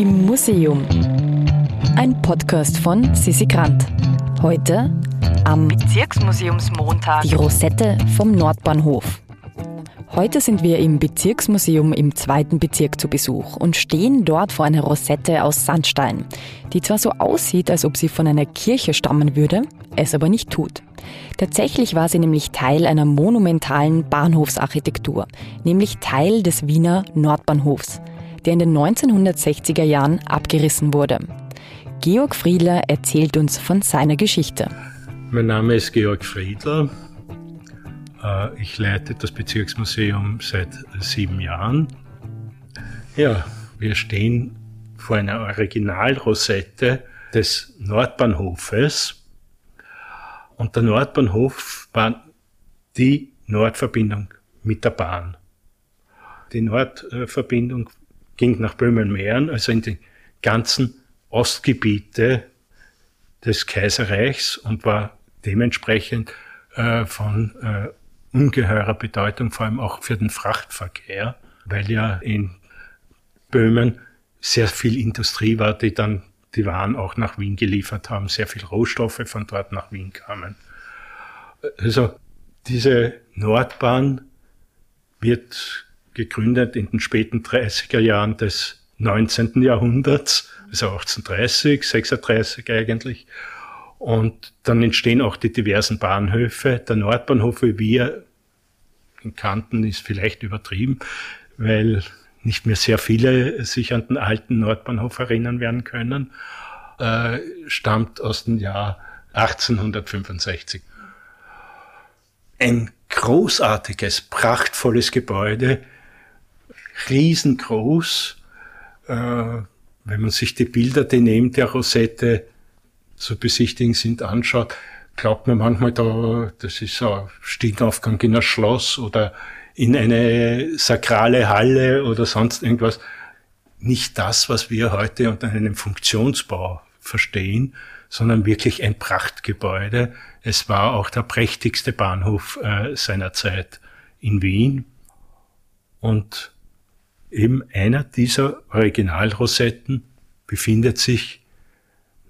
Im Museum. Ein Podcast von Sissi Grant. Heute am Bezirksmuseumsmontag die Rosette vom Nordbahnhof. Heute sind wir im Bezirksmuseum im zweiten Bezirk zu Besuch und stehen dort vor einer Rosette aus Sandstein, die zwar so aussieht, als ob sie von einer Kirche stammen würde, es aber nicht tut. Tatsächlich war sie nämlich Teil einer monumentalen Bahnhofsarchitektur, nämlich Teil des Wiener Nordbahnhofs, der in den 1960er Jahren abgerissen wurde. Georg Friedler erzählt uns von seiner Geschichte. Mein Name ist Georg Friedler. Äh, ich leite das Bezirksmuseum seit sieben Jahren. Ja, wir stehen vor einer Originalrosette des Nordbahnhofes. Und der Nordbahnhof war die Nordverbindung mit der Bahn. Die Nordverbindung ging nach Böhmen-Mähren, also in die ganzen Ostgebiete des Kaiserreichs und war dementsprechend äh, von äh, ungeheurer Bedeutung, vor allem auch für den Frachtverkehr, weil ja in Böhmen sehr viel Industrie war, die dann die Waren auch nach Wien geliefert haben, sehr viel Rohstoffe von dort nach Wien kamen. Also diese Nordbahn wird gegründet in den späten 30er Jahren des 19. Jahrhunderts, also 1830, 36 eigentlich. Und dann entstehen auch die diversen Bahnhöfe. Der Nordbahnhof, wie wir ihn kannten, ist vielleicht übertrieben, weil nicht mehr sehr viele sich an den alten Nordbahnhof erinnern werden können, äh, stammt aus dem Jahr 1865. Ein großartiges, prachtvolles Gebäude, riesengroß. Äh, wenn man sich die Bilder, die neben der Rosette zu besichtigen sind, anschaut, glaubt man manchmal, da, das ist ein Stiegenaufgang in ein Schloss oder in eine sakrale Halle oder sonst irgendwas. Nicht das, was wir heute unter einem Funktionsbau verstehen, sondern wirklich ein Prachtgebäude. Es war auch der prächtigste Bahnhof äh, seiner Zeit in Wien. Und eben einer dieser Originalrosetten befindet sich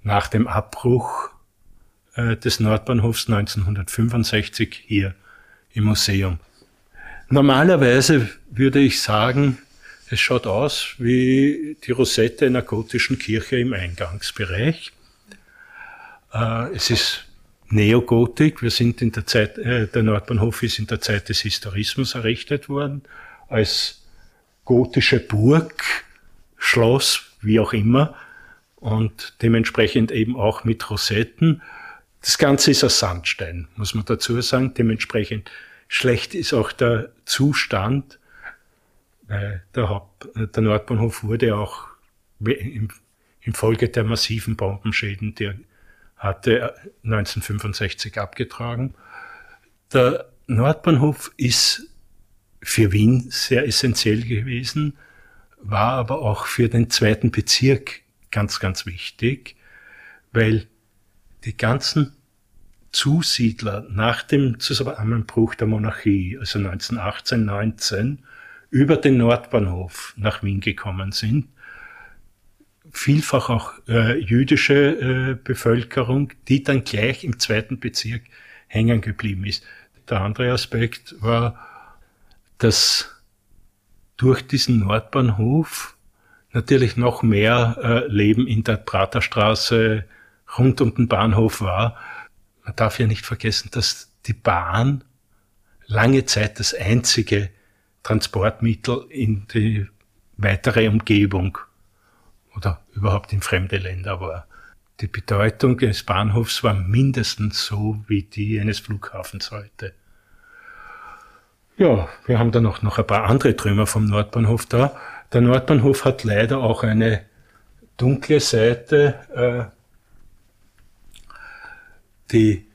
nach dem Abbruch äh, des Nordbahnhofs 1965 hier im Museum. Normalerweise würde ich sagen, es schaut aus wie die Rosette einer gotischen Kirche im Eingangsbereich. Äh, es ist Neogotik. Wir sind in der Zeit, äh, der Nordbahnhof ist in der Zeit des Historismus errichtet worden, als gotische Burg, Schloss, wie auch immer, und dementsprechend eben auch mit Rosetten. Das Ganze ist aus Sandstein, muss man dazu sagen. Dementsprechend schlecht ist auch der Zustand. Weil der, Haupt, der Nordbahnhof wurde auch infolge der massiven Bombenschäden, die hatte 1965 abgetragen. Der Nordbahnhof ist für Wien sehr essentiell gewesen, war aber auch für den zweiten Bezirk ganz, ganz wichtig, weil die ganzen Zusiedler nach dem Zusammenbruch der Monarchie, also 1918, 19, über den Nordbahnhof nach Wien gekommen sind. Vielfach auch äh, jüdische äh, Bevölkerung, die dann gleich im zweiten Bezirk hängen geblieben ist. Der andere Aspekt war, dass durch diesen Nordbahnhof natürlich noch mehr äh, Leben in der Praterstraße rund um den Bahnhof war. Man darf ja nicht vergessen, dass die Bahn lange Zeit das einzige Transportmittel in die weitere Umgebung oder überhaupt in fremde Länder war. Die Bedeutung des Bahnhofs war mindestens so wie die eines Flughafens heute. Ja, wir haben dann auch noch ein paar andere Trümmer vom Nordbahnhof da. Der Nordbahnhof hat leider auch eine dunkle Seite. Äh, die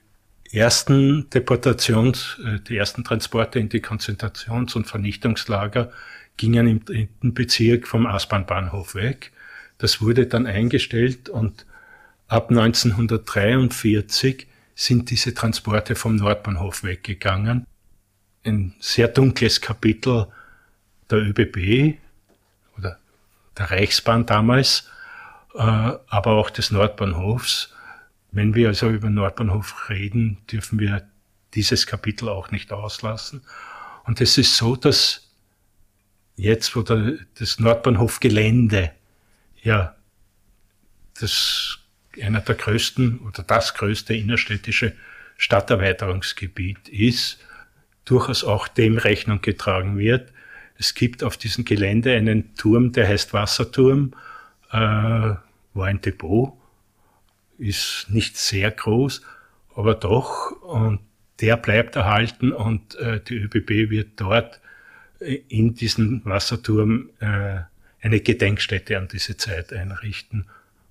ersten Deportations-, äh, die ersten Transporte in die Konzentrations- und Vernichtungslager gingen im dritten Bezirk vom Aspernbahnhof weg. Das wurde dann eingestellt und ab 1943 sind diese Transporte vom Nordbahnhof weggegangen. Ein sehr dunkles Kapitel der ÖBB, der Reichsbahn damals, äh, aber auch des Nordbahnhofs. Wenn wir also über Nordbahnhof reden, dürfen wir dieses Kapitel auch nicht auslassen. Und es ist so, dass jetzt, wo der, das Nordbahnhof-Gelände ja das einer der größten oder das größte innerstädtische Stadterweiterungsgebiet ist, durchaus auch dem Rechnung getragen wird. Es gibt auf diesem Gelände einen Turm, der heißt Wasserturm, äh, war ein Depot, ist nicht sehr groß, aber doch, und der bleibt erhalten und äh, die ÖBB wird dort in diesem Wasserturm äh, eine Gedenkstätte an diese Zeit einrichten,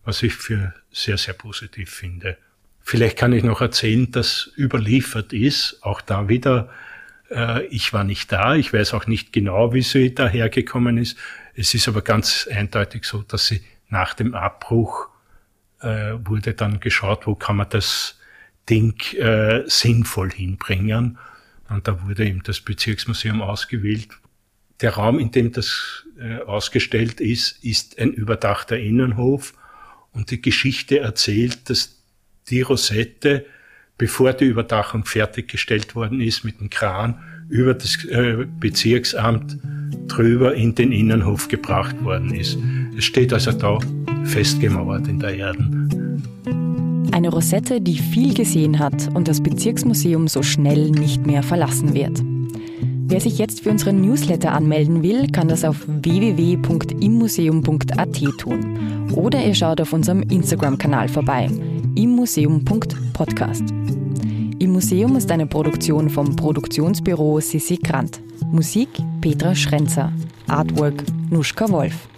was ich für sehr, sehr positiv finde. Vielleicht kann ich noch erzählen, dass überliefert ist, auch da wieder, äh, ich war nicht da, ich weiß auch nicht genau, wie sie dahergekommen ist. Es ist aber ganz eindeutig so, dass sie nach dem Abbruch äh, wurde dann geschaut, wo kann man das Ding äh, sinnvoll hinbringen. Und da wurde eben das Bezirksmuseum ausgewählt. Der Raum, in dem das äh, ausgestellt ist, ist ein überdachter Innenhof und die Geschichte erzählt, dass die Rosette, bevor die Überdachung fertiggestellt worden ist, mit dem Kran über das äh, Bezirksamt drüber in den Innenhof gebracht worden ist. Es steht also da festgemauert in der Erden. Eine Rosette, die viel gesehen hat und das Bezirksmuseum so schnell nicht mehr verlassen wird. Wer sich jetzt für unseren Newsletter anmelden will, kann das auf www.immuseum.at tun. Oder ihr schaut auf unserem Instagram-Kanal vorbei, immuseum.podcast. Im Museum ist eine Produktion vom Produktionsbüro Sissi Grant. Musik Petra Schrenzer. Artwork Nuschka Wolf.